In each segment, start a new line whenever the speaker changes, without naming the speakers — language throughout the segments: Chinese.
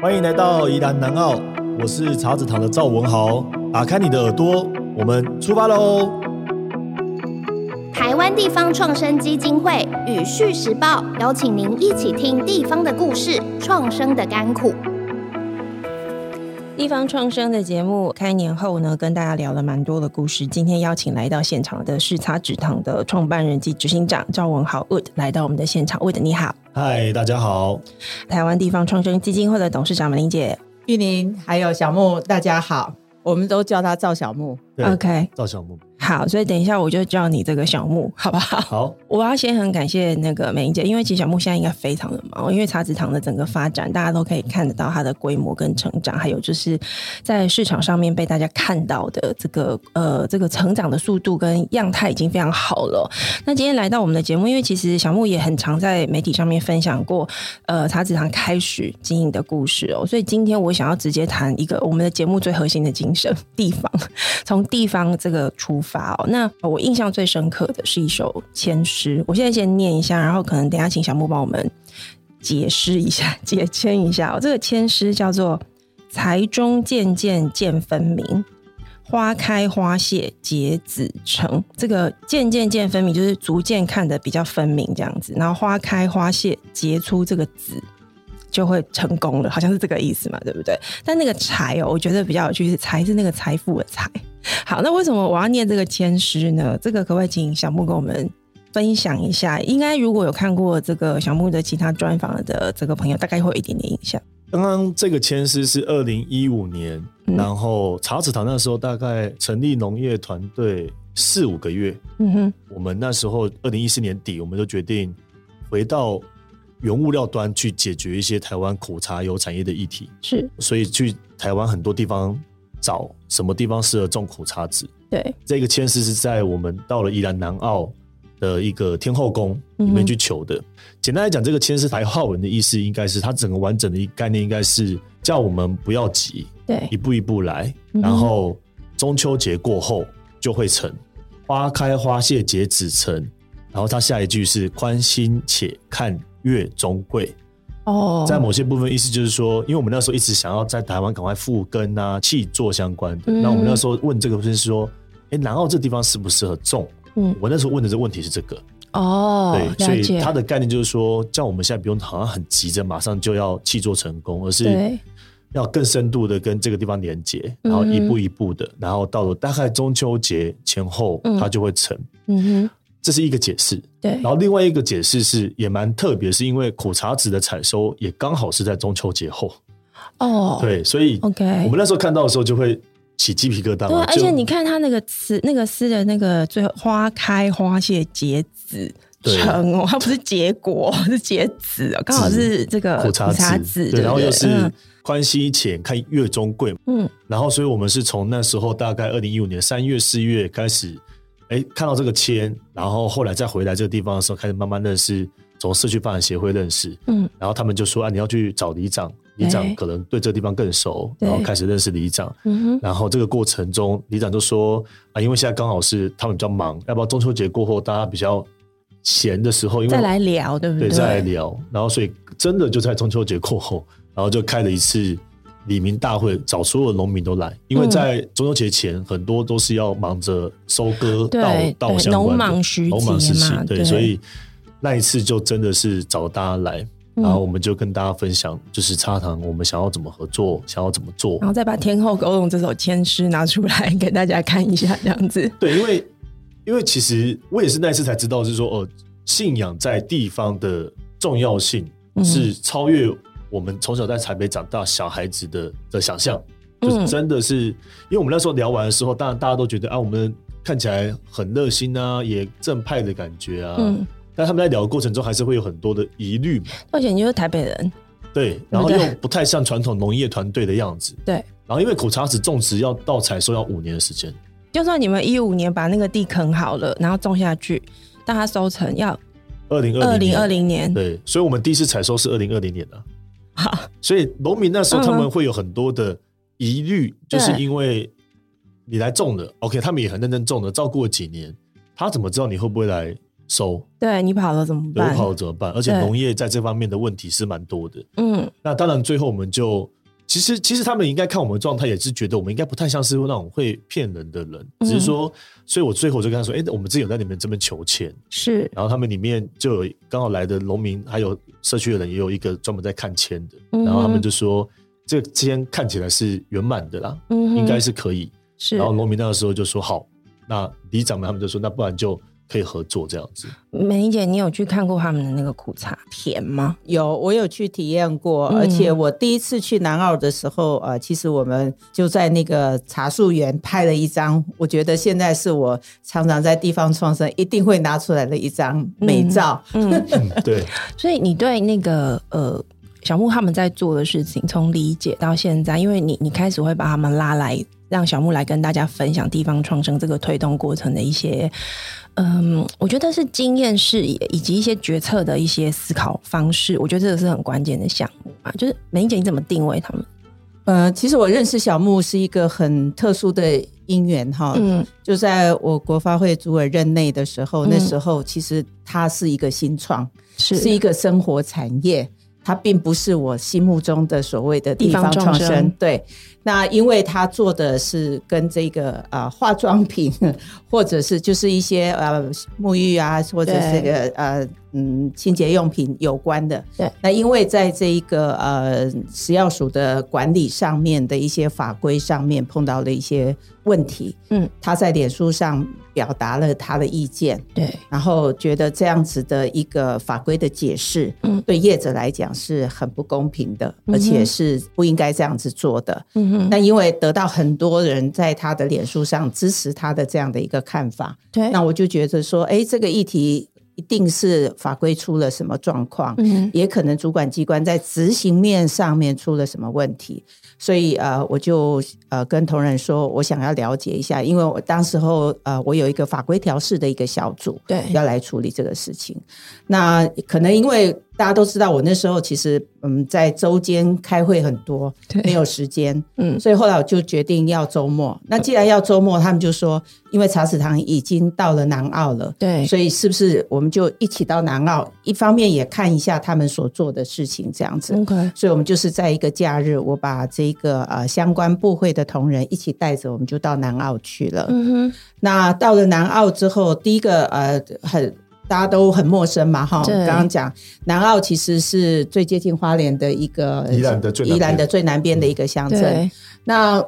欢迎来到宜兰南澳，我是茶子堂的赵文豪。打开你的耳朵，我们出发喽！
台湾地方创生基金会与《旭时报》邀请您一起听地方的故事，创生的甘苦。
地方创生的节目开年后呢，跟大家聊了蛮多的故事。今天邀请来到现场的是擦纸堂的创办人及执行长赵文豪 Wood 来到我们的现场。Wood 你好，
嗨，大家好。
台湾地方创生基金会的董事长马玲姐，
玉玲还有小木，大家好，我们都叫他赵小木。
OK，
赵小木。
好，所以等一下我就叫你这个小木，好不好？
好，
我要先很感谢那个美英姐，因为其实小木现在应该非常的忙，因为茶子堂的整个发展，大家都可以看得到它的规模跟成长，还有就是在市场上面被大家看到的这个呃这个成长的速度跟样态已经非常好了。那今天来到我们的节目，因为其实小木也很常在媒体上面分享过呃茶子堂开始经营的故事哦，所以今天我想要直接谈一个我们的节目最核心的精神——地方，从地方这个出发。好，那我印象最深刻的是一首签诗，我现在先念一下，然后可能等下请小木帮我们解释一下、解签一下。哦，这个签诗叫做“财中渐渐见分明，花开花谢结子成”。这个“渐渐见分明”就是逐渐看得比较分明这样子，然后花开花谢结出这个子。就会成功了，好像是这个意思嘛，对不对？但那个财哦，我觉得比较有趣，是财是那个财富的财。好，那为什么我要念这个签诗呢？这个可不可以请小木跟我们分享一下？应该如果有看过这个小木的其他专访的这个朋友，大概会有一点点印象。
刚刚这个签诗是二零一五年，嗯、然后茶籽堂那时候大概成立农业团队四五个月。嗯哼，我们那时候二零一四年底，我们就决定回到。原物料端去解决一些台湾苦茶油产业的议题，
是，所以
去台湾很多地方找什么地方适合种苦茶籽。
对，
这个签诗是在我们到了宜兰南澳的一个天后宫里面去求的。嗯、简单来讲，这个签诗白话文的意思应该是，它整个完整的概念应该是叫我们不要急，
对，
一步一步来，然后中秋节过后就会成，花开花谢结子成，然后它下一句是宽心且看。月中贵哦，在某些部分意思就是说，因为我们那时候一直想要在台湾赶快复耕啊，气作相关的。那、嗯、我们那时候问这个就是说，哎、欸，南澳这地方适不适合种？嗯，我那时候问的这个问题是这个哦，对，所以它的概念就是说，叫我们现在不用好像很急着马上就要气作成功，而是要更深度的跟这个地方连接，然后一步一步的，然后到了大概中秋节前后，它就会成。嗯哼。这是一个解释，
对。
然后另外一个解释是也蛮特别，是因为苦茶籽的采收也刚好是在中秋节后，
哦，
对，所以 OK，我们那时候看到的时候就会起鸡皮疙瘩。
对，而且你看它那个词，那个诗的那个最后花开花谢结子成哦，它不是结果，是结子，刚好是这个苦茶籽，
对，然后又是宽心浅看月中贵，嗯，然后所以我们是从那时候大概二零一五年三月四月开始。哎，看到这个签，然后后来再回来这个地方的时候，开始慢慢认识，从社区发展协会认识，嗯，然后他们就说啊，你要去找里长，里长可能对这个地方更熟，然后开始认识里长，嗯哼，然后这个过程中，里长就说啊，因为现在刚好是他们比较忙，要不要中秋节过后大家比较闲的时候，因为
再来聊，对不对？
对，再来聊，然后所以真的就在中秋节过后，然后就开了一次。里民大会找所有农民都来，因为在中秋节前，很多都是要忙着收割稻稻相关的农忙时期，对，所以那一次就真的是找大家来，然后我们就跟大家分享，就是茶堂我们想要怎么合作，想要怎么做，
然后再把《天后勾动》这首千诗拿出来给大家看一下，这样子。
对，因为因为其实我也是那一次才知道，是说哦，信仰在地方的重要性是超越。我们从小在台北长大，小孩子的的想象，就是真的是，嗯、因为我们那时候聊完的时候，当然大家都觉得啊，我们看起来很热心啊，也正派的感觉啊。嗯。但他们在聊的过程中，还是会有很多的疑虑。
而且你就是台北人，
对，然后又不太像传统农业团队的样子。
对。
然后因为苦茶籽种植要到采收要五年的时间，
就算你们一五年把那个地垦好了，然后种下去，但它收成要
二零
二零二零年。
对，所以我们第一次采收是二零二零年的。所以农民那时候他们会有很多的疑虑，就是因为你来种的，OK，他们也很认真种的，照顾了几年，他怎么知道你会不会来收。
对你跑了怎么办？
我，跑了怎么办？而且农业在这方面的问题是蛮多的。
嗯，
那当然，最后我们就其实其实他们应该看我们的状态，也是觉得我们应该不太像是那种会骗人的人，只是说，所以我最后就跟他说：“哎，我们自己有在你们这边求签，
是。
然后他们里面就有刚好来的农民，还有社区的人，也有一个专门在看签的。然后他们就说，这个签看起来是圆满的啦，嗯，应该是可以。是。然后农民那个时候就说好。”那里长们他们就说，那不然就可以合作这样子。
美玲姐，你有去看过他们的那个苦茶田吗？
有，我有去体验过。嗯、而且我第一次去南澳的时候，呃，其实我们就在那个茶树园拍了一张，我觉得现在是我常常在地方创生一定会拿出来的一张美照。
嗯，
嗯对。
所以你对那个呃小木他们在做的事情，从理解到现在，因为你你开始会把他们拉来。让小木来跟大家分享地方创生这个推动过程的一些，嗯，我觉得是经验视野以及一些决策的一些思考方式。我觉得这个是很关键的项目啊。就是美伶姐，你怎么定位他们？
呃，其实我认识小木是一个很特殊的因缘哈。嗯，就在我国发会主委任内的时候，嗯、那时候其实它是一个新创，是是一个生活产业，它并不是我心目中的所谓的地方创生。对。那因为他做的是跟这个啊、呃、化妆品，或者是就是一些呃沐浴啊，或者这个呃嗯清洁用品有关的。对。那因为在这一个呃食药署的管理上面的一些法规上面碰到了一些问题，嗯，他在脸书上表达了他的意见，对，然后觉得这样子的一个法规的解释，嗯，对业者来讲是很不公平的，嗯、而且是不应该这样子做的，嗯。那因为得到很多人在他的脸书上支持他的这样的一个看法，对，那我就觉得说，哎，这个议题一定是法规出了什么状况，嗯，也可能主管机关在执行面上面出了什么问题，所以呃，我就呃跟同仁说，我想要了解一下，因为我当时候呃，我有一个法规调试的一个小组，对，要来处理这个事情，那可能因为。大家都知道，我那时候其实嗯，在周间开会很多，没有时间，嗯，所以后来我就决定要周末。那既然要周末，他们就说，因为茶室堂已经到了南澳了，对，所以是不是我们就一起到南澳？一方面也看一下他们所做的事情，这样子。OK，所以我们就是在一个假日，我把这个呃相关部会的同仁一起带着，我们就到南澳去了。嗯哼，那到了南澳之后，第一个呃很。大家都很陌生嘛，哈。刚刚讲南澳其实是最接近花莲的一个
宜兰的最
宜兰的最南边的一个乡镇。那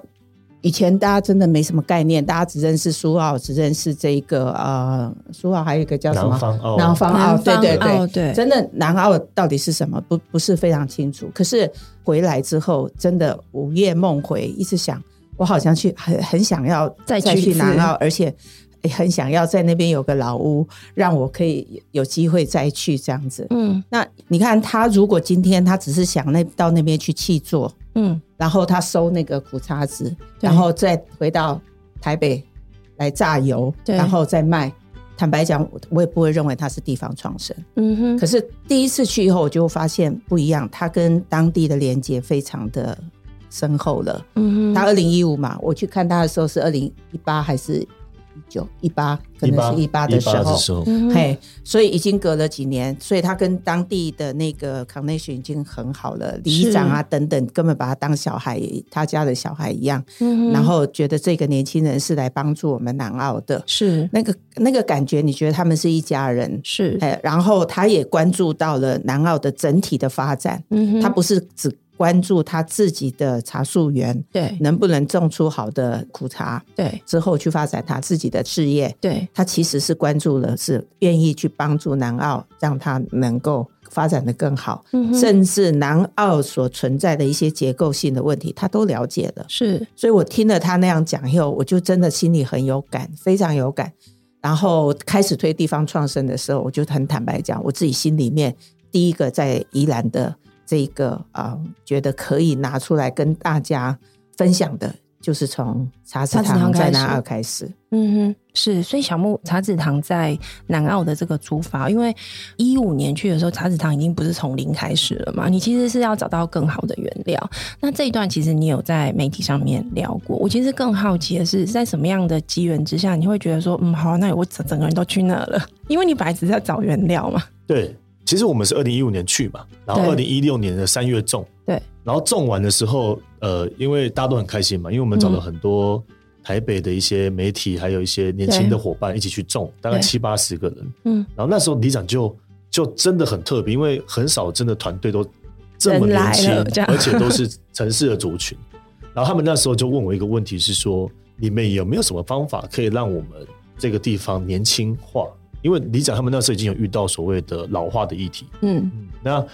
以前大家真的没什么概念，大家只认识苏澳，只认识这一个呃苏澳，还有一个叫什么南方澳，南方澳，对对对对，真的南澳到底是什么？不不是非常清楚。可是回来之后，真的午夜梦回，一直想，我好像去很很想要再去南澳，而且。也很想要在那边有个老屋，让我可以有机会再去这样子。嗯，那你看他如果今天他只是想那到那边去契作，嗯，然后他收那个苦差子，然后再回到台北来榨油，然后再卖。坦白讲，我也不会认为他是地方创生。嗯哼。可是第一次去以后，我就发现不一样，他跟当地的连接非常的深厚了。嗯哼。他二零一五嘛，我去看他的时候是二零一八还是？九一八可能是一八的时候，嘿，所以已经隔了几年，所以他跟当地的那个 connection 已经很好了，里长啊等等，根本把他当小孩，他家的小孩一样，嗯，然后觉得这个年轻人是来帮助我们南澳的，是。那个那个感觉，你觉得他们是一家人，是，哎，然后他也关注到了南澳的整体的发展，嗯，他不是只。关注他自己的茶树园，对，能不能种出好的苦茶，对，之后去发展他自己的事业，对，他其实是关注了，是愿意去帮助南澳，让他能够发展得更好，嗯，甚至南澳所存在的一些结构性的问题，他都了解了，是，所以我听了他那样讲以后，我就真的心里很有感，非常有感。然后开始推地方创生的时候，我就很坦白讲，我自己心里面第一个在宜兰的。这个啊、呃，觉得可以拿出来跟大家分享的，就是从茶籽堂在南澳开始。
嗯哼，是，所以小木茶籽堂在南澳的这个出发，因为一五年去的时候，茶籽堂已经不是从零开始了嘛，你其实是要找到更好的原料。那这一段其实你有在媒体上面聊过，我其实更好奇的是，在什么样的机缘之下，你会觉得说，嗯，好，那我整整个人都去那了，因为你本来只是在找原料嘛。
对，其实我们是二零一五年去嘛，然后二零一六年的三月种，
对，
然后种完的时候，呃，因为大家都很开心嘛，因为我们找了很多、嗯。台北的一些媒体，还有一些年轻的伙伴一起去种，大概七八十个人。嗯，然后那时候里长就就真的很特别，因为很少真的团队都这么年轻，而且都是城市的族群。然后他们那时候就问我一个问题，是说你们有没有什么方法可以让我们这个地方年轻化？因为里长他们那时候已经有遇到所谓的老化的议题。嗯，那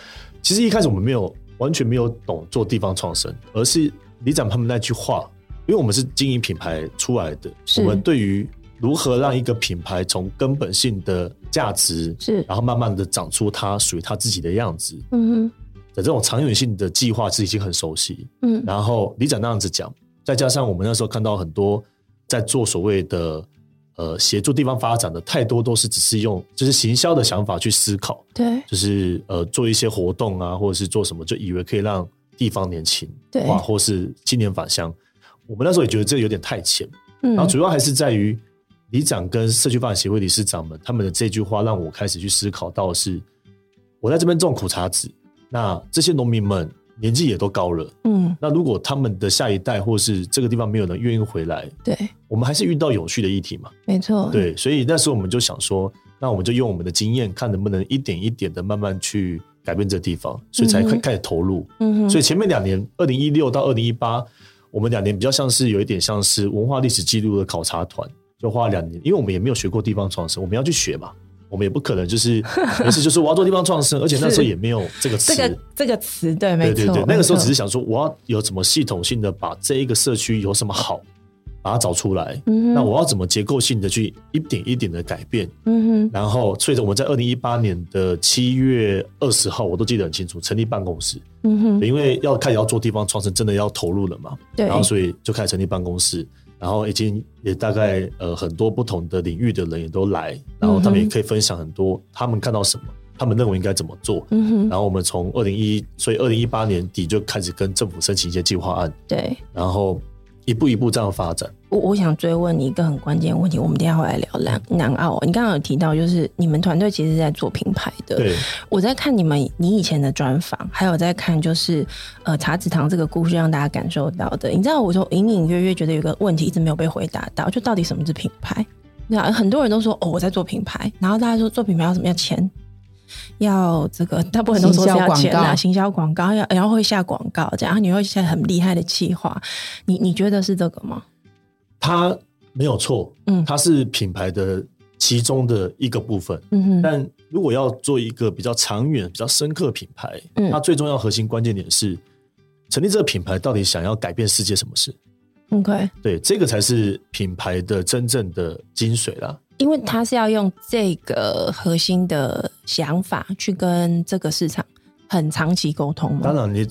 其实一开始我们没有完全没有懂做地方创生，而是李长他们那句话。因为我们是经营品牌出来的，我们对于如何让一个品牌从根本性的价值，是。然后慢慢的长出它属于它自己的样子，嗯哼，的这种长远性的计划是已经很熟悉，嗯，然后李长那样子讲，再加上我们那时候看到很多在做所谓的呃协助地方发展的太多都是只是用就是行销的想法去思考，对，就是呃做一些活动啊或者是做什么就以为可以让地方年轻，对，或是青年返乡。我们那时候也觉得这有点太浅，嗯，然后主要还是在于里长跟社区发展协会理事长们他们的这句话，让我开始去思考到是，我在这边种苦茶籽，那这些农民们年纪也都高了，嗯，那如果他们的下一代或是这个地方没有人愿意回来，对，我们还是遇到有趣的议题嘛，
没错，
对，所以那时候我们就想说，那我们就用我们的经验，看能不能一点一点的慢慢去改变这地方，所以才开开始投入，嗯哼，所以前面两年，二零一六到二零一八。我们两年比较像是有一点像是文化历史记录的考察团，就花了两年，因为我们也没有学过地方创生，我们要去学嘛，我们也不可能就是 没事就是我要做地方创生，而且那时候也没有这个词，
这个这个词对，没错，
对对对，那个时候只是想说我要有什么系统性的把这一个社区有什么好。把它找出来，嗯，那我要怎么结构性的去一点一点的改变？嗯哼，然后，所以我们在二零一八年的七月二十号，我都记得很清楚，成立办公室。嗯哼，因为要开始要做地方创生，真的要投入了嘛？对，然后所以就开始成立办公室，然后已经也大概呃很多不同的领域的人也都来，然后他们也可以分享很多他们看到什么，他们认为应该怎么做。嗯哼，然后我们从二零一，所以二零一八年底就开始跟政府申请一些计划案。对，然后。一步一步这样发展。
我我想追问你一个很关键的问题，我们等一下会来聊南南澳。你刚刚有提到，就是你们团队其实是在做品牌的。对。我在看你们你以前的专访，还有在看就是呃茶子堂这个故事，让大家感受到的。你知道，我就隐隐约约觉得有个问题一直没有被回答到，就到底什么是品牌？那很多人都说哦我在做品牌，然后大家说做品牌要什么要钱？要这个，大部分都说是要钱啊，行销广告要，然后会下广告这样，然后你会下很厉害的企划，你你觉得是这个吗？
它没有错，嗯，它是品牌的其中的一个部分，嗯哼。但如果要做一个比较长远、比较深刻品牌，嗯，它最重要核心关键点是成立这个品牌到底想要改变世界什么事
？OK，
对，这个才是品牌的真正的精髓啦。
因为它是要用这个核心的想法去跟这个市场很长期沟通嘛。
当然，你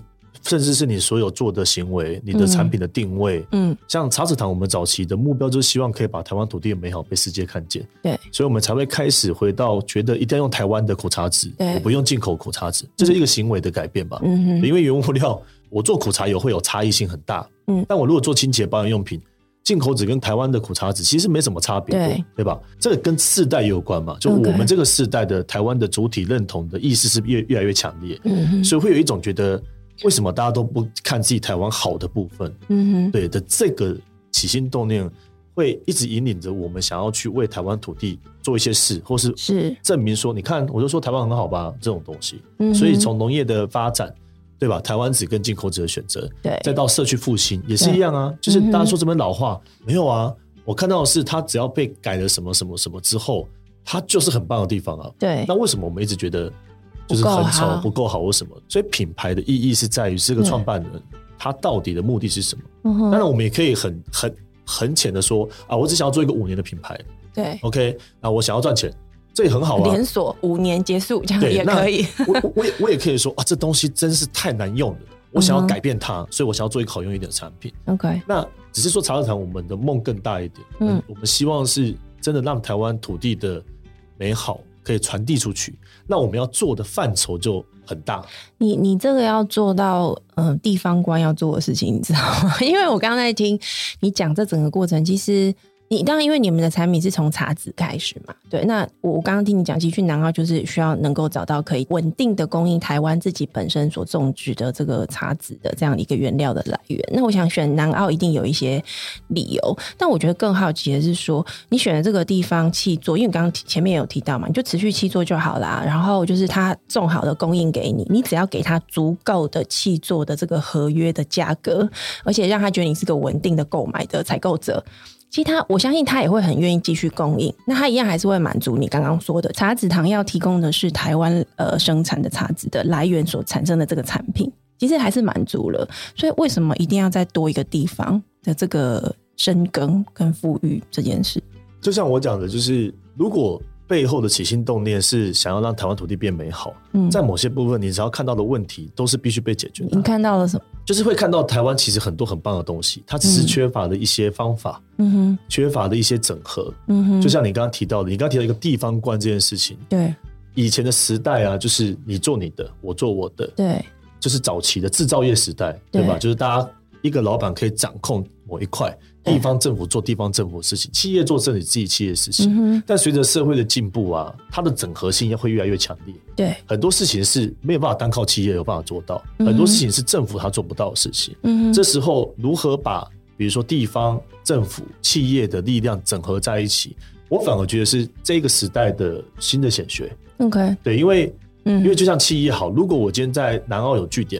甚至是你所有做的行为，你的产品的定位，嗯，嗯，像茶籽堂，我们早期的目标就是希望可以把台湾土地的美好被世界看见。对，所以我们才会开始回到觉得一定要用台湾的苦茶籽，我不用进口苦茶籽，这是一个行为的改变吧。嗯。哼，因为原物料，我做苦茶油会有差异性很大。嗯，但我如果做清洁保养用品。进口纸跟台湾的苦茶籽其实没什么差别，对。对吧？这个跟世代有关嘛，就我们这个世代的台湾的主体认同的意识是越越来越强烈，嗯哼，所以会有一种觉得为什么大家都不看自己台湾好的部分，嗯哼，对的这个起心动念会一直引领着我们想要去为台湾土地做一些事，或是是证明说，你看我就说台湾很好吧，这种东西，嗯，所以从农业的发展。对吧？台湾籽跟进口籽的选择，对，再到社区复兴也是一样啊。就是大家说这边老化、嗯、没有啊？我看到的是，它只要被改了什么什么什么之后，它就是很棒的地方啊。对，那为什么我们一直觉得就是很丑不够好或什么？所以品牌的意义是在于这个创办人他到底的目的是什么？嗯、当然，我们也可以很很很浅的说啊，我只想要做一个五年的品牌。对，OK，啊，我想要赚钱。这也很好啊，
连锁五年结束这样也可以。
我我也我也可以说啊，这东西真是太难用了，我想要改变它，嗯、所以我想要做一个好用一点的产品。OK，那只是说茶籽堂我们的梦更大一点，嗯，我们希望是真的让台湾土地的美好可以传递出去，那我们要做的范畴就很大。
你你这个要做到，呃，地方官要做的事情，你知道吗？因为我刚才听你讲这整个过程，其实。你当然，因为你们的产品是从茶籽开始嘛，对。那我刚刚听你讲，其实去南澳就是需要能够找到可以稳定的供应台湾自己本身所种植的这个茶籽的这样一个原料的来源。那我想选南澳一定有一些理由，但我觉得更好奇的是说，你选的这个地方契作，因为你刚刚前面有提到嘛，你就持续契作就好啦。然后就是他种好的供应给你，你只要给他足够的气作的这个合约的价格，而且让他觉得你是个稳定的购买的采购者。其他，我相信他也会很愿意继续供应。那他一样还是会满足你刚刚说的，茶籽糖要提供的是台湾呃生产的茶籽的来源所产生的这个产品，其实还是满足了。所以为什么一定要再多一个地方的这个深耕跟富裕这件事？
就像我讲的，就是如果。背后的起心动念是想要让台湾土地变美好。嗯，在某些部分，你只要看到的问题都是必须被解决的。
你看到了什么？
就是会看到台湾其实很多很棒的东西，它只是缺乏了一些方法，嗯哼，缺乏的一些整合，嗯哼。就像你刚刚提到的，你刚刚提到一个地方官这件事情，
对，
以前的时代啊，就是你做你的，我做我的，
对，
就是早期的制造业时代，对吧？就是大家一个老板可以掌控某一块。地方政府做地方政府的事情，企业做自己自己企业的事情。嗯、但随着社会的进步啊，它的整合性也会越来越强烈。
对，
很多事情是没有办法单靠企业有办法做到，嗯、很多事情是政府它做不到的事情。嗯，这时候如何把比如说地方政府、企业的力量整合在一起，我反而觉得是这个时代的新的显学。
OK，
对，因为嗯，因为就像企业好，如果我今天在南澳有据点，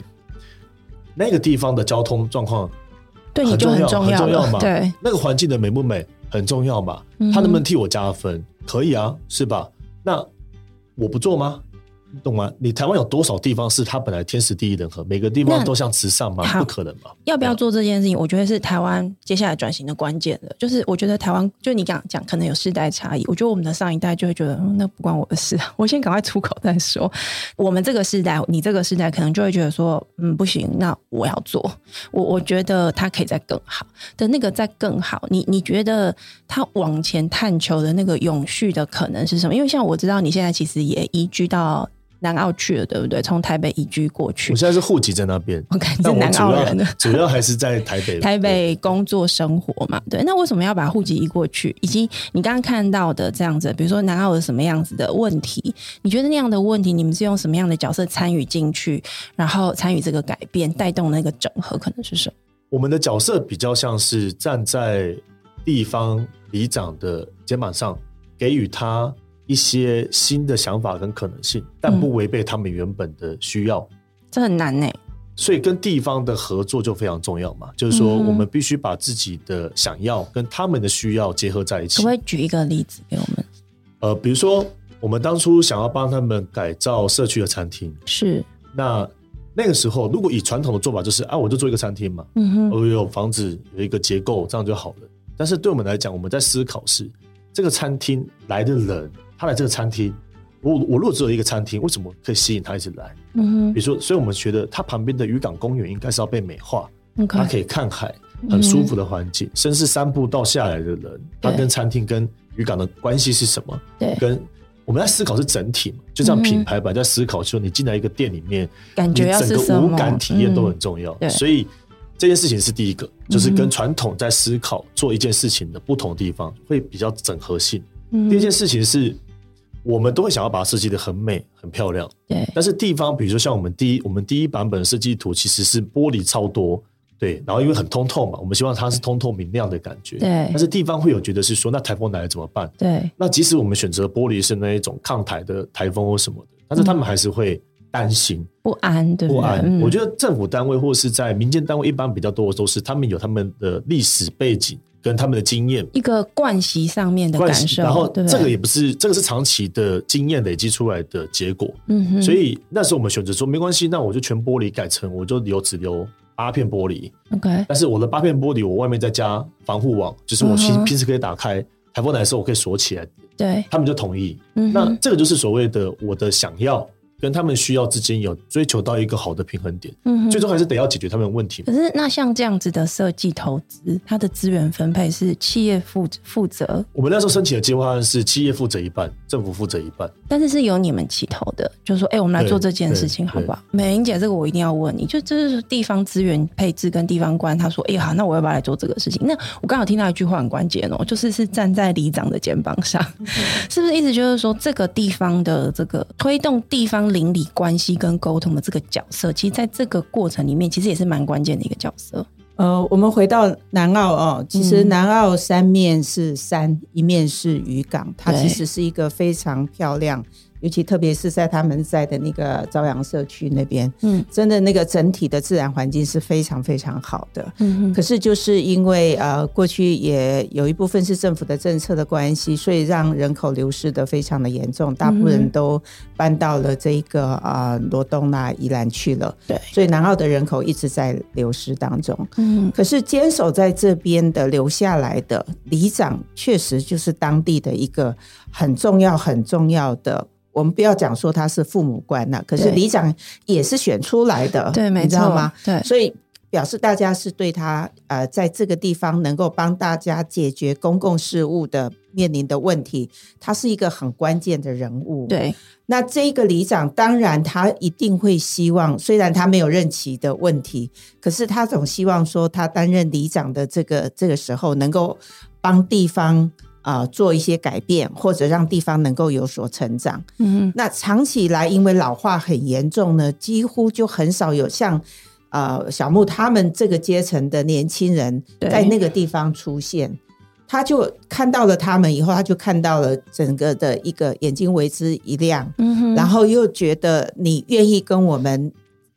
那个地方的交通状况。
对你就很重要，
很重要嘛？
对，
那个环境的美不美很重要嘛？他能不能替我加分？可以啊，是吧？那我不做吗？懂吗？你台湾有多少地方是它本来天时地利人和，每个地方都像慈善吗？不可能吧？
要不要做这件事情？我觉得是台湾接下来转型的关键的。就是我觉得台湾，就你讲讲，可能有世代差异。我觉得我们的上一代就会觉得，嗯，那不关我的事，我先赶快出口再说。我们这个世代，你这个世代，可能就会觉得说，嗯，不行，那我要做。我我觉得它可以再更好的那个再更好。你你觉得它往前探求的那个永续的可能是什么？因为像我知道你现在其实也移居到。南澳去了，对不对？从台北移居过去。
我现在是户籍在那边，
我感觉南澳人的
主要还是在台北。
台北工作生活嘛，对。那为什么要把户籍移过去？以及你刚刚看到的这样子，比如说南澳有什么样子的问题？你觉得那样的问题，你们是用什么样的角色参与进去，然后参与这个改变，带动那个整合，可能是什么？
我们的角色比较像是站在地方里长的肩膀上，给予他。一些新的想法跟可能性，但不违背他们原本的需要，
嗯、这很难呢。
所以跟地方的合作就非常重要嘛，就是说我们必须把自己的想要跟他们的需要结合在一起。
可不可以举一个例子给我们？
呃，比如说我们当初想要帮他们改造社区的餐厅，
是
那那个时候，如果以传统的做法，就是啊，我就做一个餐厅嘛，嗯哼，我有房子有一个结构，这样就好了。但是对我们来讲，我们在思考是这个餐厅来的人。他来这个餐厅，我我如果只有一个餐厅，为什么可以吸引他一直来？嗯哼，比如说，所以我们觉得他旁边的渔港公园应该是要被美化.他可以看海，很舒服的环境。甚至三步到下来的人，他跟餐厅跟渔港的关系是什么？对，跟我们在思考是整体嘛，就这样品牌版，在思考说你进来一个店里面，
感
觉整个五感体验都很重要。对，所以这件事情是第一个，就是跟传统在思考做一件事情的不同地方会比较整合性。第二件事情是。我们都会想要把它设计得很美、很漂亮。
对。
但是地方，比如说像我们第一，我们第一版本的设计图其实是玻璃超多，对。然后因为很通透嘛，我们希望它是通透明亮的感觉。
对。
但是地方会有觉得是说，那台风来了怎么办？
对。
那即使我们选择玻璃是那一种抗台的台风或什么的，但是他们还是会担心、嗯、
不安，对不对？
不安。嗯、我觉得政府单位或是在民间单位，一般比较多的都是他们有他们的历史背景。跟他们的经验，
一个惯习上面的感受，
然后这个也不是，这个是长期的经验累积出来的结果。嗯哼，所以那时候我们选择说没关系，那我就全玻璃改成，我就留只留八片玻璃。
OK，
但是我的八片玻璃，我外面再加防护网，就是我平平时可以打开，台风来的时候我可以锁起来。
对，
他们就同意。嗯，那这个就是所谓的我的想要跟他们需要之间有追求到一个好的平衡点，嗯，最终还是得要解决他们的问题。
可是那像这样子的设计投资，它的资源分配是企业负负责？
我们那时候申请的计划案是企业负责一半，政府负责一半，
但是是由你们起头的，就是说，哎、欸，我们来做这件事情，好不好？美玲姐，这个我一定要问你，就这是地方资源配置跟地方官，他说，哎、欸，好，那我要不要来做这个事情？那我刚好听到一句话很关键哦，就是是站在里长的肩膀上，是不是意思就是说，这个地方的这个推动地方邻里关系跟沟通的这个角色，其实在这个过程里面，其实也是蛮关键的一个角色。
呃，我们回到南澳哦，其实南澳三面是山，嗯、一面是渔港，它其实是一个非常漂亮。尤其特别是在他们在的那个朝阳社区那边，嗯，真的那个整体的自然环境是非常非常好的，嗯，可是就是因为呃过去也有一部分是政府的政策的关系，所以让人口流失的非常的严重，大部分人都搬到了这一个啊罗东那宜兰去了，对，所以南澳的人口一直在流失当中，嗯，可是坚守在这边的留下来的里长，确实就是当地的一个很重要很重要的。我们不要讲说他是父母官呐，可是里长也是选出来的，
对，没错，
你知道吗？
对，
所以表示大家是对他呃，在这个地方能够帮大家解决公共事务的面临的问题，他是一个很关键的人物。
对，
那这个里长当然他一定会希望，虽然他没有任期的问题，可是他总希望说他担任里长的这个这个时候能够帮地方。啊、呃，做一些改变，或者让地方能够有所成长。嗯，那长期以来，因为老化很严重呢，几乎就很少有像呃小木他们这个阶层的年轻人在那个地方出现。他就看到了他们以后，他就看到了整个的一个眼睛为之一亮。然后又觉得你愿意跟我们。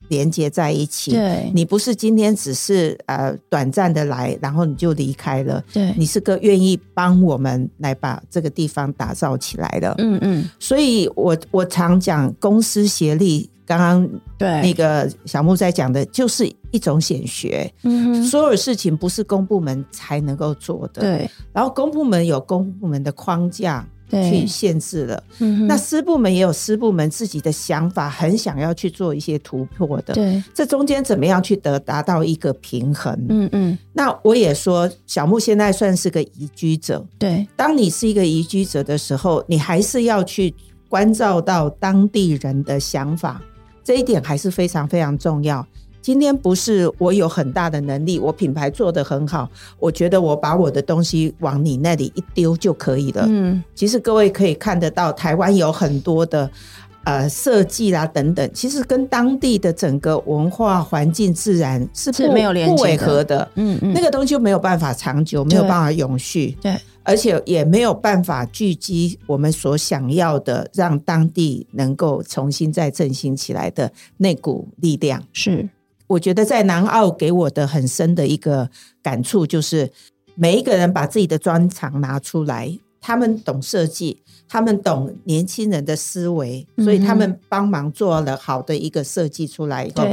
连接在一起，对，你不是今天只是呃短暂的来，然后你就离开了，对，你是个愿意帮我们来把这个地方打造起来的，嗯嗯，所以我我常讲公私协力，刚刚对。那个小木在讲的就是一种显学，嗯，所有事情不是公部门才能够做的，对，然后公部门有公部门的框架。去限制了，嗯，那师部门也有师部门自己的想法，很想要去做一些突破的。对，这中间怎么样去得达到一个平衡？嗯嗯。那我也说，小木现在算是个移居者。对，当你是一个移居者的时候，你还是要去关照到当地人的想法，这一点还是非常非常重要。今天不是我有很大的能力，我品牌做得很好，我觉得我把我的东西往你那里一丢就可以了。嗯，其实各位可以看得到，台湾有很多的呃设计啦等等，其实跟当地的整个文化环境、自然是不是没有联系不违和的。嗯嗯，那个东西就没有办法长久，没有办法永续。对，而且也没有办法聚集我们所想要的，让当地能够重新再振兴起来的那股力量。是。我觉得在南澳给我的很深的一个感触就是，每一个人把自己的专长拿出来，他们懂设计，他们懂年轻人的思维，所以他们帮忙做了好的一个设计出来以后，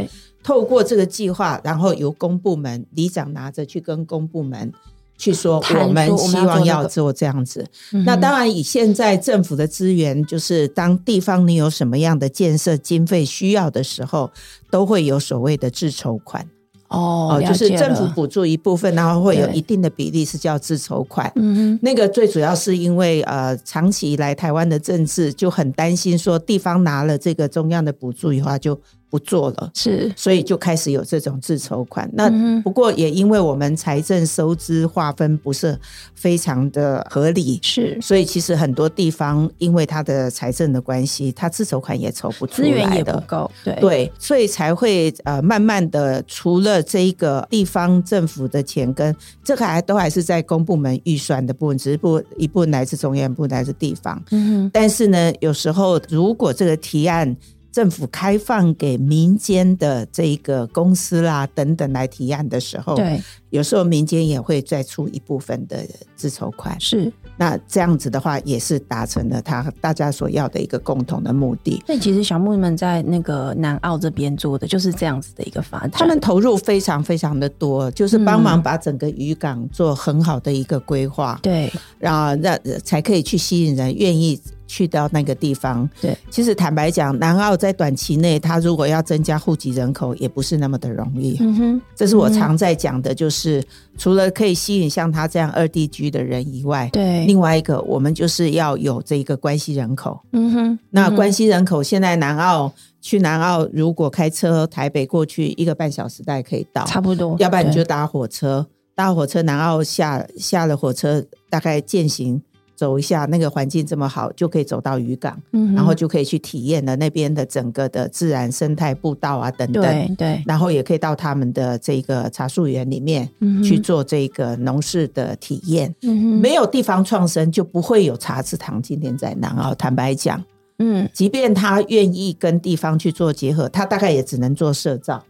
透过这个计划，然后由公部门里长拿着去跟公部门。去说我们希望要做这样子，那当然以现在政府的资源，就是当地方你有什么样的建设经费需要的时候，都会有所谓的自筹款。哦，就是政府补助一部分，然后会有一定的比例是叫自筹款。嗯哼，那个最主要是因为呃，长期以来台湾的政治就很担心说，地方拿了这个中央的补助以后就。不做了，是，所以就开始有这种自筹款。那不过也因为我们财政收支划分不是非常的合理，是，所以其实很多地方因为它的财政的关系，它自筹款也筹不出来的，资源也不够，对对，所以才会呃慢慢的，除了这一个地方政府的钱跟这个还都还是在公部门预算的部分，只是不一部分来自中央，一部分来自地方。嗯，但是呢，有时候如果这个提案。政府开放给民间的这个公司啦等等来提案的时候，对，有时候民间也会再出一部分的自筹款。是，那这样子的话，也是达成了他大家所要的一个共同的目的。
所以其实小木们在那个南澳这边做的就是这样子的一个发展，
他们投入非常非常的多，就是帮忙把整个渔港做很好的一个规划。对，然后让才可以去吸引人愿意。去到那个地方。
对，
其实坦白讲，南澳在短期内，它如果要增加户籍人口，也不是那么的容易。
嗯哼，
这是我常在讲的，就是、嗯、除了可以吸引像他这样二地居的人以外，
对，
另外一个我们就是要有这个关系人口。
嗯哼，
那关系人口现在南澳去南澳，如果开车台北过去一个半小时，大概可以到，
差不多。
要不然你就搭火车。搭火车，南澳下下了火车，大概健行走一下，那个环境这么好，就可以走到渔港，嗯，然后就可以去体验了那边的整个的自然生态步道啊等等，
对对，
然后也可以到他们的这个茶树园里面去做这个农事的体验。嗯哼，没有地方创生，就不会有茶之堂今天在南澳。坦白讲，嗯，即便他愿意跟地方去做结合，他大概也只能做社造。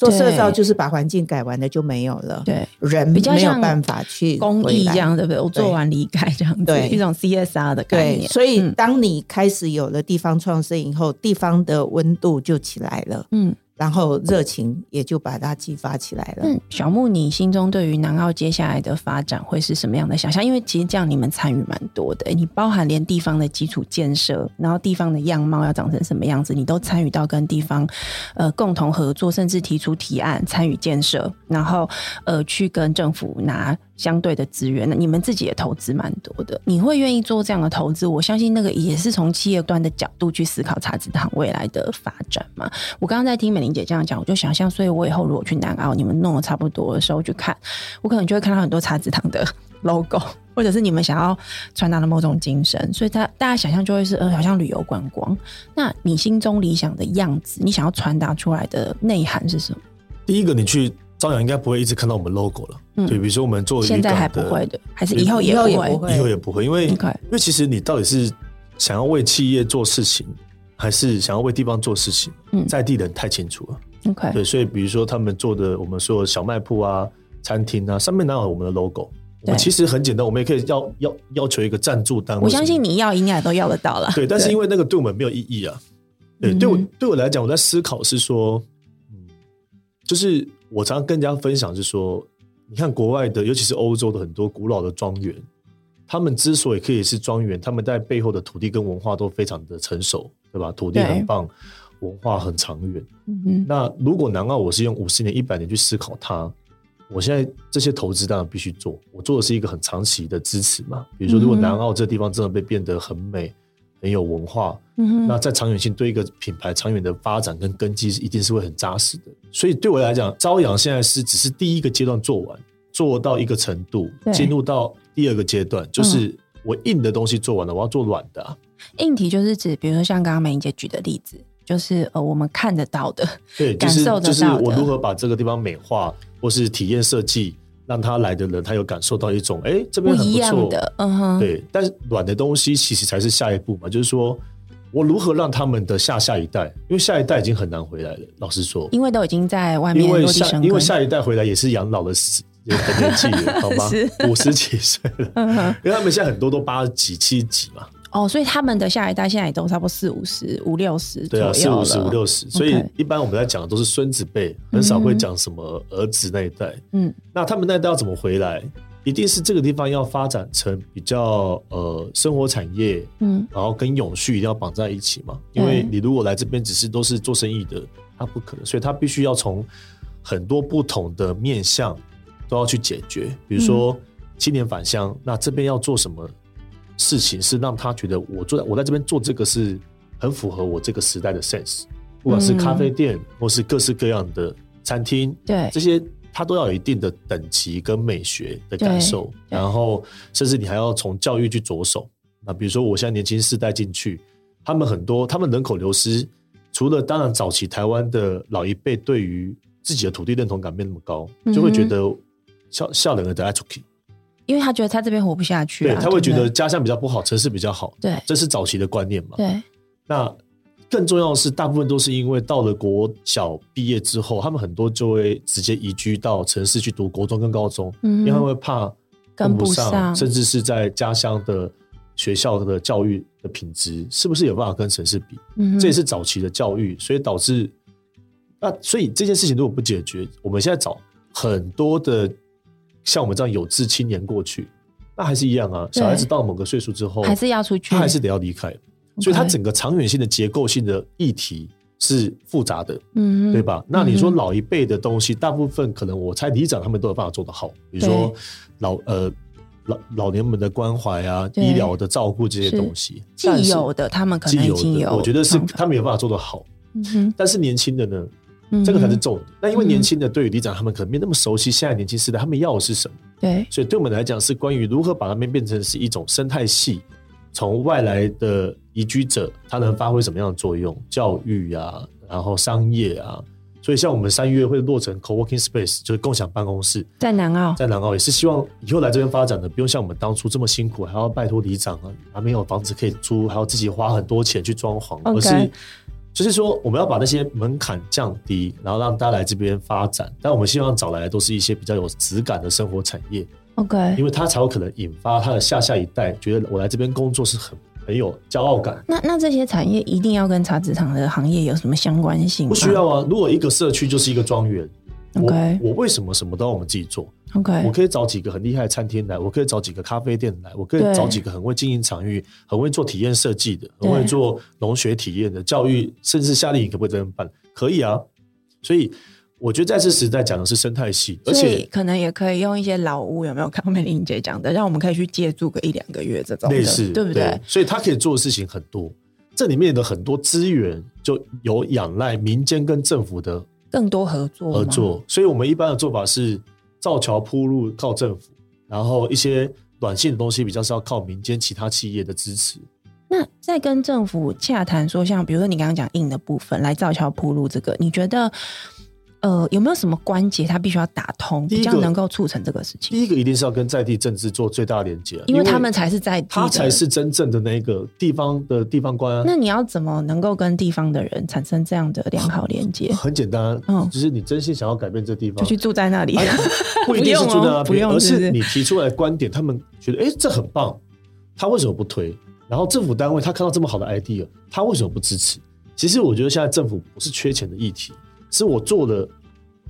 做社造就是把环境改完了就没有了，
对，
人比较没有办法去
公益这样，对不对？我做完离开这样子，对，一种 CSR 的概念。
所以，当你开始有了地方创生以后，地方的温度就起来了，嗯。然后热情也就把它激发起来了。
嗯，小木，你心中对于南澳接下来的发展会是什么样的想象？因为其实这样你们参与蛮多的，你包含连地方的基础建设，然后地方的样貌要长成什么样子，你都参与到跟地方呃共同合作，甚至提出提案参与建设，然后呃去跟政府拿。相对的资源，那你们自己也投资蛮多的。你会愿意做这样的投资？我相信那个也是从企业端的角度去思考茶子堂未来的发展嘛。我刚刚在听美玲姐这样讲，我就想象，所以我以后如果去南澳，你们弄得差不多的时候去看，我可能就会看到很多茶子堂的 logo，或者是你们想要传达的某种精神。所以，他大家想象就会是呃，好像旅游观光。那你心中理想的样子，你想要传达出来的内涵是什么？
第一个，你去。朝阳应该不会一直看到我们 logo 了，嗯，对，比如说我们做
现在还不会的，还是以后也不会，
以后也不会，因为因为其实你到底是想要为企业做事情，还是想要为地方做事情？嗯，在地人太清楚了
，OK，
对，所以比如说他们做的我们说小卖铺啊、餐厅啊，上面哪有我们的 logo？我们其实很简单，我们也可以要要要求一个赞助单位，
我相信你要应该都要得到了，
对，但是因为那个对我们没有意义啊，对，对我对我来讲，我在思考是说，嗯，就是。我常常跟人家分享，是说，你看国外的，尤其是欧洲的很多古老的庄园，他们之所以可以是庄园，他们在背后的土地跟文化都非常的成熟，对吧？土地很棒，文化很长远。嗯嗯。那如果南澳我是用五十年、一百年去思考它，我现在这些投资当然必须做，我做的是一个很长期的支持嘛。比如说，如果南澳这地方真的被变得很美。很有文化，嗯，那在长远性对一个品牌长远的发展跟根基是一定是会很扎实的。所以对我来讲，朝阳现在是只是第一个阶段做完，做到一个程度，进入到第二个阶段，就是我硬的东西做完了，我要做软的啊。
硬体就是指，比如说像刚刚美英姐举的例子，就是呃我们看得到的，
对，感受得到的，就是我如何把这个地方美化，或是体验设计。让他来的人，他有感受到一种，哎、欸，这边很不错
的，嗯哼，
对。但是软的东西其实才是下一步嘛，就是说我如何让他们的下下一代，因为下一代已经很难回来了。老实说，
因为都已经在外面，
因为下因为下一代回来也是养老的时年纪了，好吗，五十几岁了，因为他们现在很多都八十几、七十几嘛。
哦，所以他们的下一代现在也都差不多四五十、五六十，
对啊，四五十、五六十。所以一般我们在讲的都是孙子辈，很少会讲什么儿子那一代。嗯，那他们那一代要怎么回来？一定是这个地方要发展成比较呃生活产业，嗯，然后跟永续一定要绑在一起嘛。因为你如果来这边只是都是做生意的，他不可能，所以他必须要从很多不同的面向都要去解决。比如说青年返乡，那这边要做什么？事情是让他觉得我做我在这边做这个是很符合我这个时代的 sense，不管是咖啡店或是各式各样的餐厅，对这些他都要有一定的等级跟美学的感受，然后甚至你还要从教育去着手。那比如说我现在年轻世代进去，他们很多他们人口流失，除了当然早期台湾的老一辈对于自己的土地认同感没那么高，就会觉得笑笑人的。
因为他觉得他这边活不下去，啊，
对，他会觉得家乡比较不好，城市比较好，
对，
这是早期的观念嘛。
对，
那更重要的是，大部分都是因为到了国小毕业之后，他们很多就会直接移居到城市去读国中跟高中，嗯，因为他们会怕跟不上，不上甚至是在家乡的学校的教育的品质是不是有办法跟城市比？嗯，这也是早期的教育，所以导致那所以这件事情如果不解决，我们现在找很多的。像我们这样有志青年过去，那还是一样啊。小孩子到某个岁数之后，
还是要出去，
他还是得要离开。所以，他整个长远性的结构性的议题是复杂的，嗯，对吧？那你说老一辈的东西，大部分可能我猜里长他们都有办法做得好，比如说老呃老老年们的关怀啊，医疗的照顾这些东西，
既有的他们可能已经有，
我觉得是他们有办法做得好。嗯哼，但是年轻的呢，这个才是重点。那因为年轻的对于里长他们可能没那么熟悉，现在年轻时代他们要的是什么？
对，
所以对我们来讲是关于如何把他们变成是一种生态系。从外来的移居者，他能发挥什么样的作用？教育啊，然后商业啊，所以像我们三月会落成 co-working space，就是共享办公室，
在南澳，
在南澳也是希望以后来这边发展的，不用像我们当初这么辛苦，还要拜托里长啊，还没有房子可以租，还要自己花很多钱去装潢.而是就是说我们要把那些门槛降低，然后让大家来这边发展。但我们希望找来的都是一些比较有质感的生活产业。
OK，
因为他才有可能引发他的下下一代觉得我来这边工作是很很有骄傲感。
那那这些产业一定要跟茶籽厂的行业有什么相关性？
不需要啊。如果一个社区就是一个庄园我我为什么什么都要我们自己做
？OK，
我可以找几个很厉害的餐厅来，我可以找几个咖啡店来，我可以找几个很会经营场域、很会做体验设计的、很会做农学体验的教育，甚至夏令营可不可以这样办？可以啊。所以。我觉得在这时代讲的是生态系，而且
可能也可以用一些老屋，有没有看到美玲姐讲的，让我们可以去借住个一两个月这种
类似，
对不对？对，
所以他可以做的事情很多，这里面的很多资源就有仰赖民间跟政府的
更多合作
合作。所以我们一般的做法是造桥铺路靠政府，然后一些软性的东西比较是要靠民间其他企业的支持。
那在跟政府洽谈说，像比如说你刚刚讲硬的部分来造桥铺路，这个你觉得？呃，有没有什么关节它必须要打通，比较能够促成这个事情？
第一个一定是要跟在地政治做最大连接，
因为他们才是在地，
他才是真正的那个地方的地方官啊。
那你要怎么能够跟地方的人产生这样的良好连接？
很简单，嗯，就是你真心想要改变这地方，
就去住在那里，
不一定是住在那
边，
而是你提出来观点，他们觉得哎，这很棒，他为什么不推？然后政府单位他看到这么好的 idea，他为什么不支持？其实我觉得现在政府不是缺钱的议题，是我做的。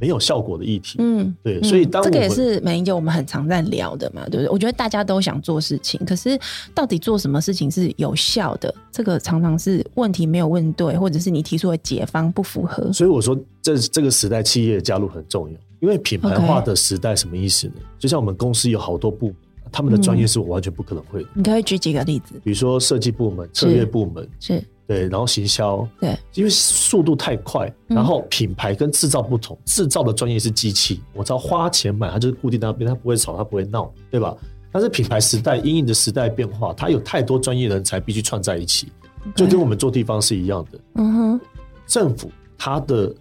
没有效果的议题，嗯，对，所以当
这个也是美伶姐我们很常在聊的嘛，对不对？我觉得大家都想做事情，可是到底做什么事情是有效的？这个常常是问题没有问对，或者是你提出的解方不符合。
所以我说，这这个时代企业加入很重要，因为品牌化的时代什么意思呢.就像我们公司有好多部门，他们的专业是我完全不可能会的。
你可以举几个例子，
比如说设计部门、策略部门
是。是
对，然后行销，
对，
因为速度太快，然后品牌跟制造不同，制造的专业是机器，我只要花钱买，它就是固定在那边，它不会吵，它不会闹，对吧？但是品牌时代因应的时代变化，它有太多专业人才必须串在一起，就跟我们做地方是一样的。嗯哼，政府它的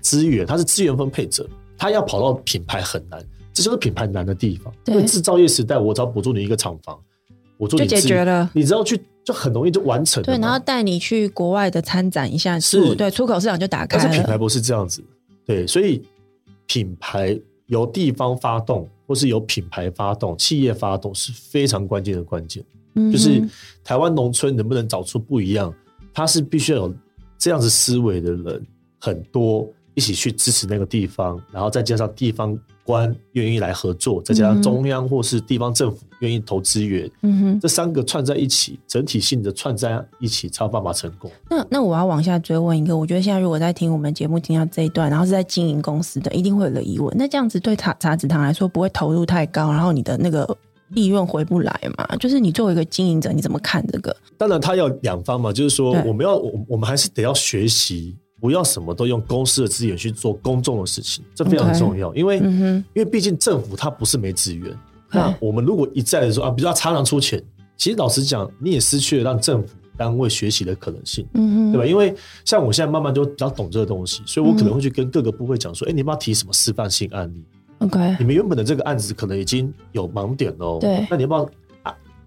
资源，它是资源分配者，它要跑到品牌很难，这就是品牌难的地方。因为制造业时代，我只要补助你一个厂房，我做你
就解决了，
你知道去。就很容易就完成。
对，然后带你去国外的参展一下，是，对，出口市场就打开了。
但是品牌不是这样子，对，所以品牌由地方发动，或是由品牌发动，企业发动是非常关键的关键。嗯，就是台湾农村能不能找出不一样，它是必须要有这样子思维的人很多。一起去支持那个地方，然后再加上地方官愿意来合作，再加上中央或是地方政府愿意投资源，嗯哼，这三个串在一起，整体性的串在一起，才有办法成功。
那那我要往下追问一个，我觉得现在如果在听我们节目听到这一段，然后是在经营公司的，一定会有个疑问。那这样子对茶茶子堂来说，不会投入太高，然后你的那个利润回不来嘛？就是你作为一个经营者，你怎么看这个？
当然，他要两方嘛，就是说我们要我我们还是得要学习。不要什么都用公司的资源去做公众的事情，这非常重要。因为，嗯、因为毕竟政府它不是没资源。那我们如果一再的说啊，比如说常常出钱，其实老实讲，你也失去了让政府单位学习的可能性，嗯哼，对吧？因为像我现在慢慢就比较懂这个东西，所以我可能会去跟各个部会讲说，哎、你们要提什么示范性案例
？OK，
你们原本的这个案子可能已经有盲点喽，
对，
那你要不要？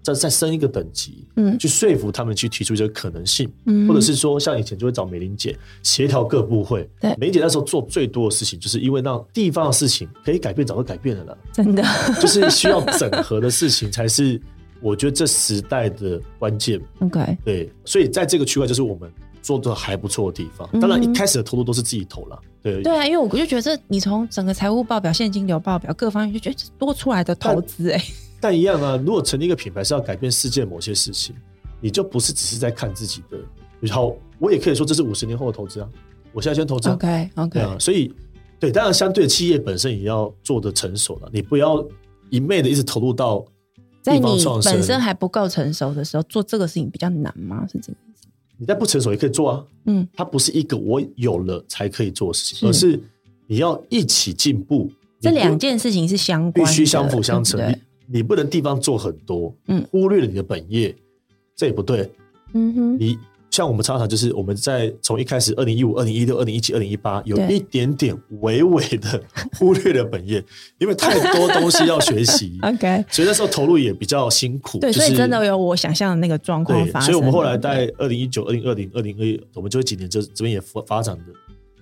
再再升一个等级，嗯，去说服他们去提出这个可能性，嗯，或者是说像以前就会找美玲姐协调各部会，对，美玲姐那时候做最多的事情，就是因为让地方的事情可以改变，早就改变了啦，
真的，
就是需要整合的事情才是我觉得这时代的关键
，OK，
对，所以在这个区块就是我们做的还不错的地方，当然一开始的投入都是自己投了，对，
对啊，因为我就觉得你从整个财务报表、现金流报表各方面就觉得多出来的投资，哎。
但一样啊，如果成立一个品牌是要改变世界某些事情，你就不是只是在看自己的。然后我也可以说这是五十年后的投资啊，我现在先投资。
OK OK，
啊，所以对，当然相对企业本身也要做的成熟了，你不要一昧的一直投入到。
在你本身还不够成熟的时候做这个事情比较难吗？是这个意思？
你在不成熟也可以做啊，嗯，它不是一个我有了才可以做的事情，而是你要一起进步。
这两件事情是相关的，
必须相辅相成。你你不能地方做很多，嗯，忽略了你的本业，这也不对。嗯哼，你。像我们常常就是我们在从一开始，二零一五、二零一六、二零一七、二零一八，有一点点微微的忽略了本业，因为太多东西要学习。OK，所以那时候投入也比较辛苦。
对，所以真的有我想象的那个状况发生。
所以我们后来在二零一九、二零二零、二零二一，我们就几年就这边也发发展的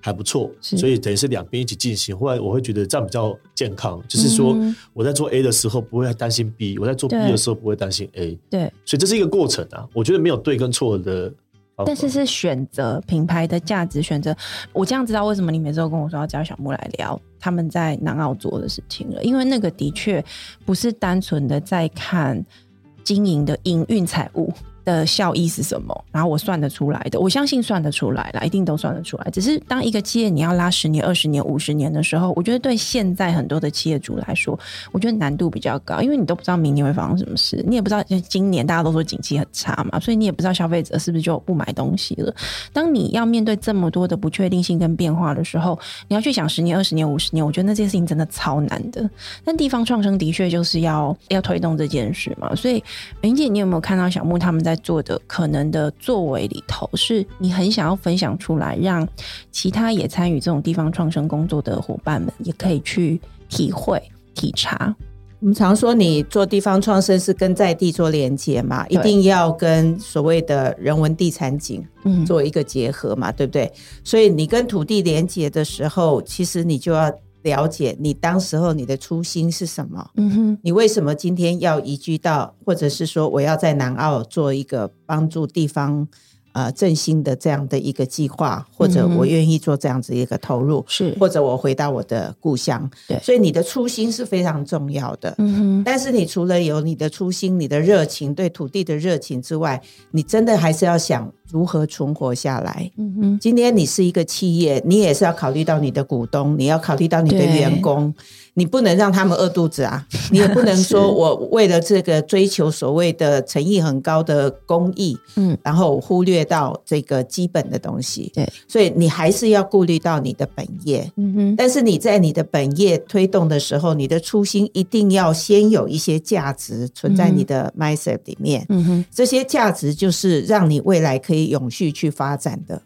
还不错。所以等于是两边一起进行。后来我会觉得这样比较健康，就是说我在做 A 的时候不会担心 B，我在做 B 的时候不会担心 A。对，所以这是一个过程啊。我觉得没有对跟错的。
但是是选择品牌的价值选择，我这样知道为什么你每次都跟我说要叫小木来聊他们在南澳做的事情了，因为那个的确不是单纯的在看经营的营运财务。的效益是什么？然后我算得出来的，我相信算得出来了，一定都算得出来。只是当一个企业你要拉十年、二十年、五十年的时候，我觉得对现在很多的企业主来说，我觉得难度比较高，因为你都不知道明年会发生什么事，你也不知道今年大家都说景气很差嘛，所以你也不知道消费者是不是就不买东西了。当你要面对这么多的不确定性跟变化的时候，你要去想十年、二十年、五十年，我觉得那件事情真的超难的。但地方创生的确就是要要推动这件事嘛，所以明姐，你有没有看到小木他们在做的可能的作为里头，是你很想要分享出来，让其他也参与这种地方创生工作的伙伴们也可以去体会体察。
我们常说，你做地方创生是跟在地做连接嘛，一定要跟所谓的人文地产景做一个结合嘛，对不对？所以你跟土地连接的时候，其实你就要。了解你当时候你的初心是什么？嗯哼，你为什么今天要移居到，或者是说我要在南澳做一个帮助地方？呃，振兴的这样的一个计划，或者我愿意做这样子一个投入，是、嗯、或者我回到我的故乡，对，所以你的初心是非常重要的。嗯哼，但是你除了有你的初心、你的热情、对土地的热情之外，你真的还是要想如何存活下来。嗯哼，今天你是一个企业，你也是要考虑到你的股东，你要考虑到你的员工。你不能让他们饿肚子啊！你也不能说我为了这个追求所谓的诚意很高的公益，嗯，然后忽略到这个基本的东西。对，所以你还是要顾虑到你的本业。嗯哼。但是你在你的本业推动的时候，你的初心一定要先有一些价值存在你的 mindset 里面。嗯哼。这些价值就是让你未来可以永续去发展的。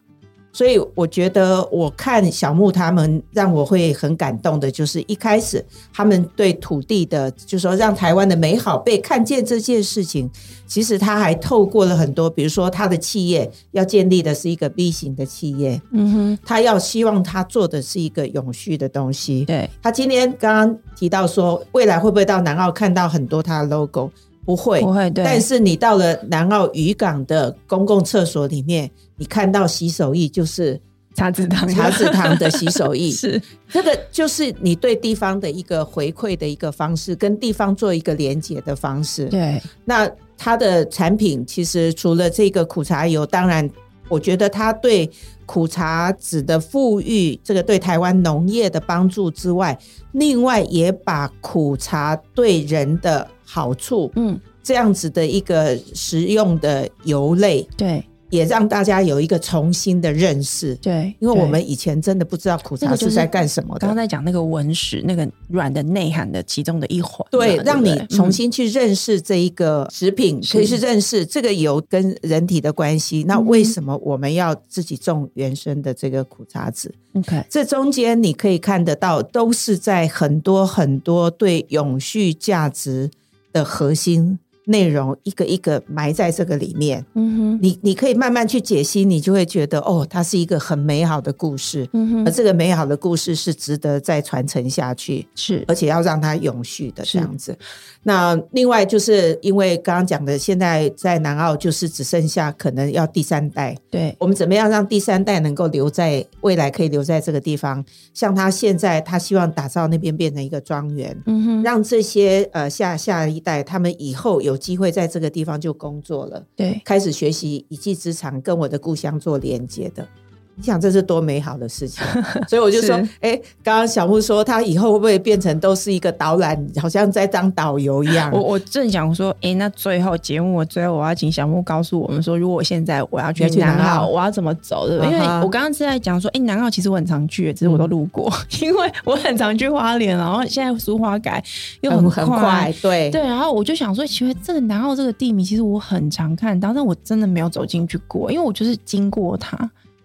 所以我觉得，我看小木他们让我会很感动的，就是一开始他们对土地的，就是说让台湾的美好被看见这件事情，其实他还透过了很多，比如说他的企业要建立的是一个 B 型的企业，嗯哼，他要希望他做的是一个永续的东西。对，他今天刚刚提到说，未来会不会到南澳看到很多他的 logo？不会，不会。对，但是你到了南澳渔港的公共厕所里面，你看到洗手液就是
茶籽堂，
茶籽堂的洗手液 是这个，就是你对地方的一个回馈的一个方式，跟地方做一个连接的方式。对，那它的产品其实除了这个苦茶油，当然我觉得它对苦茶籽的富裕，这个对台湾农业的帮助之外，另外也把苦茶对人的。好处，嗯，这样子的一个食用的油类，对，也让大家有一个重新的认识，对，因为我们以前真的不知道苦茶是在干什么的。
刚刚在讲那个文史，那个软的内涵的其中的一环，
对，让你重新去认识这一个食品，可以去认识这个油跟人体的关系。那为什么我们要自己种原生的这个苦茶籽？OK，这中间你可以看得到，都是在很多很多对永续价值的核心内容一个一个埋在这个里面，嗯哼，你你可以慢慢去解析，你就会觉得哦，它是一个很美好的故事，嗯哼，而这个美好的故事是值得再传承下去，
是，
而且要让它永续的这样子。那另外就是因为刚刚讲的，现在在南澳就是只剩下可能要第三代，
对，
我们怎么样让第三代能够留在未来可以留在这个地方？像他现在，他希望打造那边变成一个庄园，嗯哼，让这些呃下下一代他们以后有。有机会在这个地方就工作了，
对，
开始学习一技之长，跟我的故乡做连接的。你想这是多美好的事情，所以我就说，哎是，刚刚、欸、小木说他以后会不会变成都是一个导览，好像在当导游一样？
我我正想说，哎、欸，那最后节目最后我要请小木告诉我们说，如果现在我要去南澳，我要怎么走？对不对？因为我刚刚是在讲说，哎、欸，南澳其实我很常去，只是我都路过，嗯、因为我很常去花莲，然后现在苏花改又很快，
很快对
对，然后我就想说，其实这个南澳这个地名，其实我很常看到，但我真的没有走进去过，因为我就是经过它。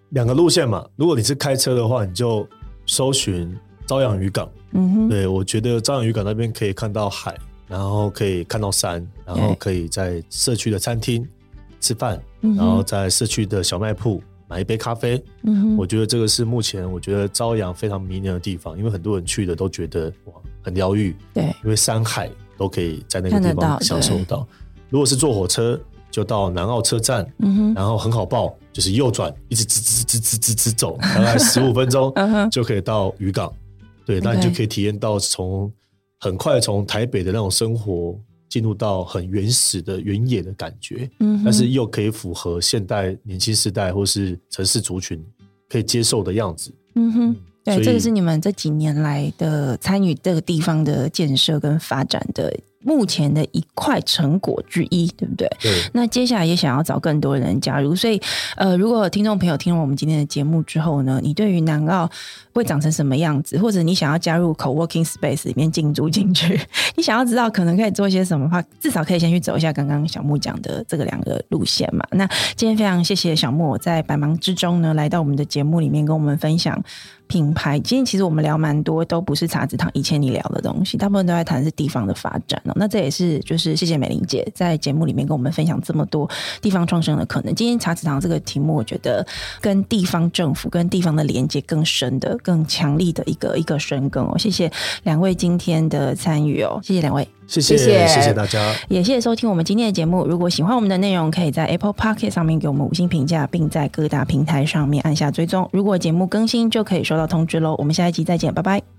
两个路线嘛，如果你是开车的话，你就搜寻朝阳渔港。嗯哼，对，我觉得朝阳渔港那边可以看到海，然后可以看到山，然后可以在社区的餐厅吃饭，嗯、然后在社区的小卖铺买一杯咖啡。嗯哼，我觉得这个是目前我觉得朝阳非常迷人的地方，因为很多人去的都觉得哇很疗愈。
对，
因为山海都可以在那个地方享受到。到如果是坐火车，就到南澳车站，嗯、哼然后很好报。就是右转，一直直直直直直直走，大概 十五分钟就可以到渔港。对，那你就可以体验到从很快从台北的那种生活进入到很原始的原野的感觉，嗯，但是又可以符合现代年轻世代或是城市族群可以接受的样子。嗯哼，
对，这个是你们这几年来的参与这个地方的建设跟发展的。目前的一块成果之一，对不对？
对。
那接下来也想要找更多人加入，所以呃，如果听众朋友听了我们今天的节目之后呢，你对于南澳会长成什么样子，或者你想要加入 co-working space 里面进驻进去，你想要知道可能可以做些什么的话，至少可以先去走一下刚刚小木讲的这个两个路线嘛。那今天非常谢谢小木在百忙之中呢来到我们的节目里面跟我们分享品牌。今天其实我们聊蛮多，都不是茶子堂以前你聊的东西，大部分都在谈是地方的发展哦。那这也是就是谢谢美玲姐在节目里面跟我们分享这么多地方创生的可能。今天茶子堂这个题目，我觉得跟地方政府跟地方的连接更深的、更强力的一个一个深耕哦。谢谢两位今天的参与哦，谢谢两位，
谢谢谢谢大家，
也谢谢收听我们今天的节目。如果喜欢我们的内容，可以在 Apple Pocket 上面给我们五星评价，并在各大平台上面按下追踪。如果节目更新，就可以收到通知喽。我们下一集再见，拜拜。